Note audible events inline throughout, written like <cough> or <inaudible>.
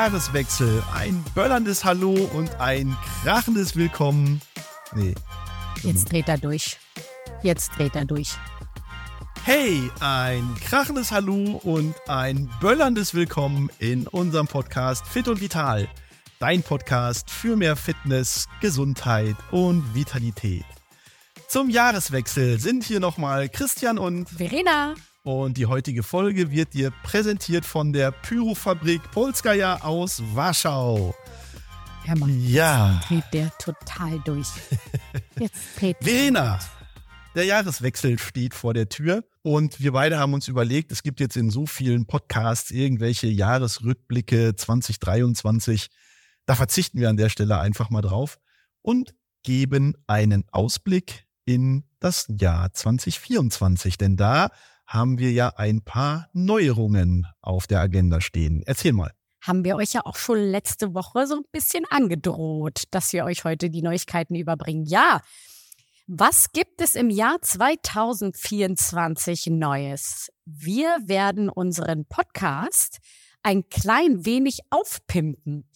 Jahreswechsel. Ein böllerndes Hallo und ein krachendes Willkommen. Nee. Jetzt dreht er durch. Jetzt dreht er durch. Hey, ein krachendes Hallo und ein böllerndes Willkommen in unserem Podcast Fit und Vital. Dein Podcast für mehr Fitness, Gesundheit und Vitalität. Zum Jahreswechsel sind hier nochmal Christian und Verena. Und die heutige Folge wird dir präsentiert von der Pyrofabrik Polskaja aus Warschau. Hör mal, ja. dreht der total durch. Jetzt dreht <laughs> Verena, der Jahreswechsel steht vor der Tür und wir beide haben uns überlegt, es gibt jetzt in so vielen Podcasts irgendwelche Jahresrückblicke 2023. Da verzichten wir an der Stelle einfach mal drauf und geben einen Ausblick in das Jahr 2024, denn da haben wir ja ein paar Neuerungen auf der Agenda stehen. Erzähl mal. Haben wir euch ja auch schon letzte Woche so ein bisschen angedroht, dass wir euch heute die Neuigkeiten überbringen. Ja, was gibt es im Jahr 2024 Neues? Wir werden unseren Podcast ein klein wenig aufpimpen.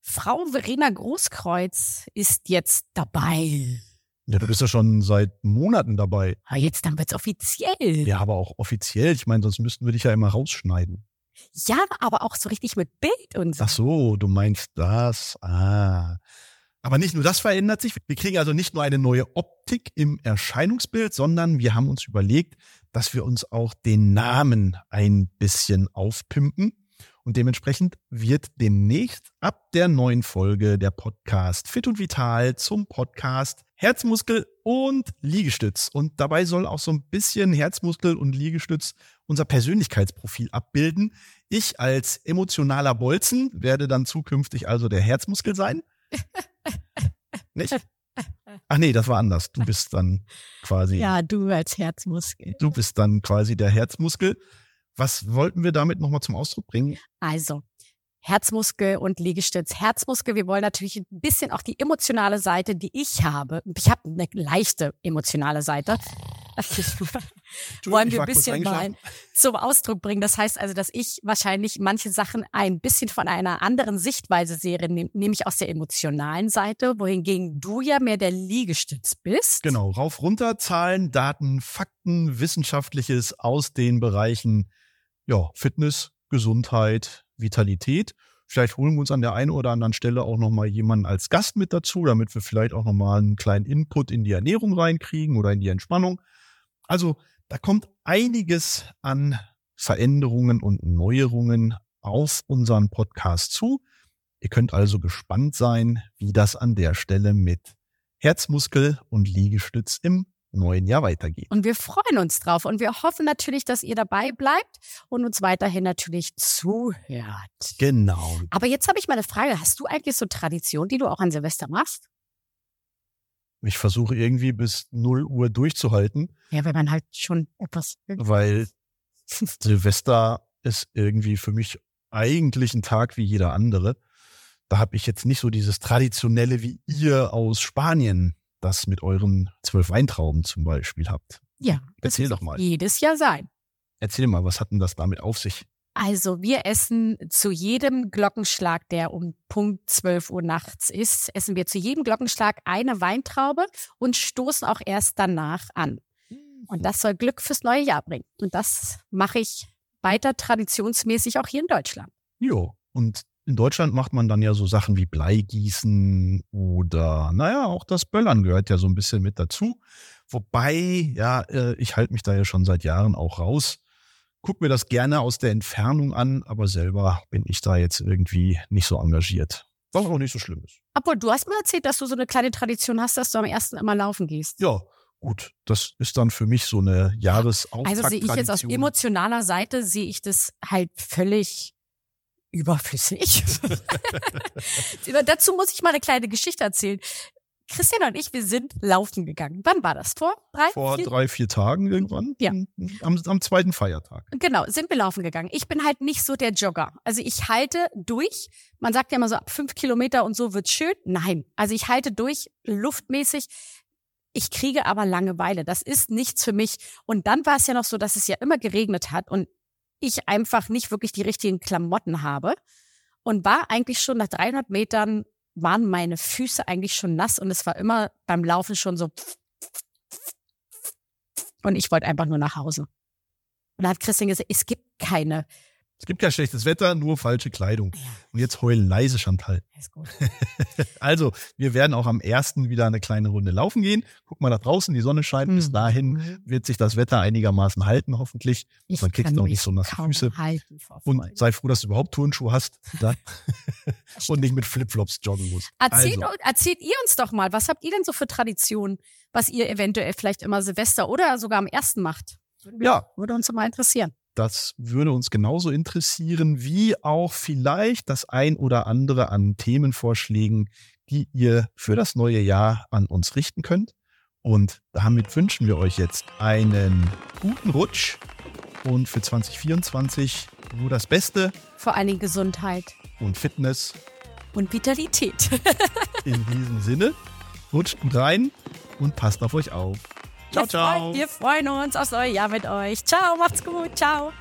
Frau Verena Großkreuz ist jetzt dabei. Ja, du bist ja schon seit Monaten dabei. Ja, ah, jetzt dann wird's offiziell. Ja, aber auch offiziell. Ich meine, sonst müssten wir dich ja immer rausschneiden. Ja, aber auch so richtig mit Bild und so. Ach so, du meinst das. Ah. Aber nicht nur das verändert sich. Wir kriegen also nicht nur eine neue Optik im Erscheinungsbild, sondern wir haben uns überlegt, dass wir uns auch den Namen ein bisschen aufpimpen. Und dementsprechend wird demnächst ab der neuen Folge der Podcast Fit und Vital zum Podcast Herzmuskel und Liegestütz. Und dabei soll auch so ein bisschen Herzmuskel und Liegestütz unser Persönlichkeitsprofil abbilden. Ich als emotionaler Bolzen werde dann zukünftig also der Herzmuskel sein. <laughs> Nicht? Ach nee, das war anders. Du bist dann quasi. Ja, du als Herzmuskel. Du bist dann quasi der Herzmuskel. Was wollten wir damit nochmal zum Ausdruck bringen? Also, Herzmuskel und Liegestütz. Herzmuskel, wir wollen natürlich ein bisschen auch die emotionale Seite, die ich habe. Ich habe eine leichte emotionale Seite. wollen wir ein bisschen mal zum Ausdruck bringen. Das heißt also, dass ich wahrscheinlich manche Sachen ein bisschen von einer anderen Sichtweise sehe, nämlich aus der emotionalen Seite, wohingegen du ja mehr der Liegestütz bist. Genau, rauf, runter, Zahlen, Daten, Fakten, Wissenschaftliches aus den Bereichen ja, Fitness, Gesundheit, Vitalität. Vielleicht holen wir uns an der einen oder anderen Stelle auch nochmal jemanden als Gast mit dazu, damit wir vielleicht auch nochmal einen kleinen Input in die Ernährung reinkriegen oder in die Entspannung. Also da kommt einiges an Veränderungen und Neuerungen auf unseren Podcast zu. Ihr könnt also gespannt sein, wie das an der Stelle mit Herzmuskel und Liegestütz im neuen Jahr weitergeht. Und wir freuen uns drauf und wir hoffen natürlich, dass ihr dabei bleibt und uns weiterhin natürlich zuhört. Genau. Aber jetzt habe ich mal eine Frage. Hast du eigentlich so Tradition, die du auch an Silvester machst? Ich versuche irgendwie bis 0 Uhr durchzuhalten. Ja, wenn man halt schon etwas. Weil <laughs> Silvester ist irgendwie für mich eigentlich ein Tag wie jeder andere. Da habe ich jetzt nicht so dieses traditionelle wie ihr aus Spanien das mit euren zwölf Weintrauben zum Beispiel habt. Ja. Erzähl doch mal. Jedes Jahr sein. Erzähl mal, was hat denn das damit auf sich? Also wir essen zu jedem Glockenschlag, der um Punkt 12 Uhr nachts ist, essen wir zu jedem Glockenschlag eine Weintraube und stoßen auch erst danach an. Und das soll Glück fürs neue Jahr bringen. Und das mache ich weiter traditionsmäßig auch hier in Deutschland. Jo, und in Deutschland macht man dann ja so Sachen wie Bleigießen oder, naja, auch das Böllern gehört ja so ein bisschen mit dazu. Wobei, ja, äh, ich halte mich da ja schon seit Jahren auch raus. Guck mir das gerne aus der Entfernung an, aber selber bin ich da jetzt irgendwie nicht so engagiert. Was auch nicht so schlimm ist. Obwohl, du hast mir erzählt, dass du so eine kleine Tradition hast, dass du am ersten immer laufen gehst. Ja, gut. Das ist dann für mich so eine Jahresauftakt. Also sehe ich jetzt aus emotionaler Seite, sehe ich das halt völlig überflüssig. <laughs> Dazu muss ich mal eine kleine Geschichte erzählen. Christian und ich, wir sind laufen gegangen. Wann war das? Vor drei? Vor vier? drei, vier Tagen irgendwann. Ja. Am, am zweiten Feiertag. Genau, sind wir laufen gegangen. Ich bin halt nicht so der Jogger. Also ich halte durch. Man sagt ja immer so ab fünf Kilometer und so wird's schön. Nein. Also ich halte durch, luftmäßig. Ich kriege aber Langeweile. Das ist nichts für mich. Und dann war es ja noch so, dass es ja immer geregnet hat und ich einfach nicht wirklich die richtigen Klamotten habe. und war eigentlich schon nach 300 Metern waren meine Füße eigentlich schon nass und es war immer beim Laufen schon so und ich wollte einfach nur nach Hause. Und da hat Christian gesagt, es gibt keine es gibt kein schlechtes Wetter, nur falsche Kleidung. Und jetzt heulen leise, Chantal. Ist gut. <laughs> also, wir werden auch am ersten wieder eine kleine Runde laufen gehen. Guck mal da draußen, die Sonne scheint. Mhm. Bis dahin mhm. wird sich das Wetter einigermaßen halten, hoffentlich. Ich Dann kriegst du auch nicht so nasse Füße. Und sei froh, dass du überhaupt Turnschuhe hast. <laughs> und nicht mit Flipflops joggen musst. Erzählt, also. erzählt ihr uns doch mal, was habt ihr denn so für Traditionen, was ihr eventuell vielleicht immer Silvester oder sogar am ersten macht? Ja. Würde uns mal interessieren. Das würde uns genauso interessieren, wie auch vielleicht das ein oder andere an Themenvorschlägen, die ihr für das neue Jahr an uns richten könnt. Und damit wünschen wir euch jetzt einen guten Rutsch und für 2024 nur das Beste. Vor allen Dingen Gesundheit. Und Fitness. Und Vitalität. In diesem Sinne, rutscht gut rein und passt auf euch auf. Ciao, ciao. Wir freuen uns aufs neue Jahr mit euch. Ciao, macht's gut. Ciao.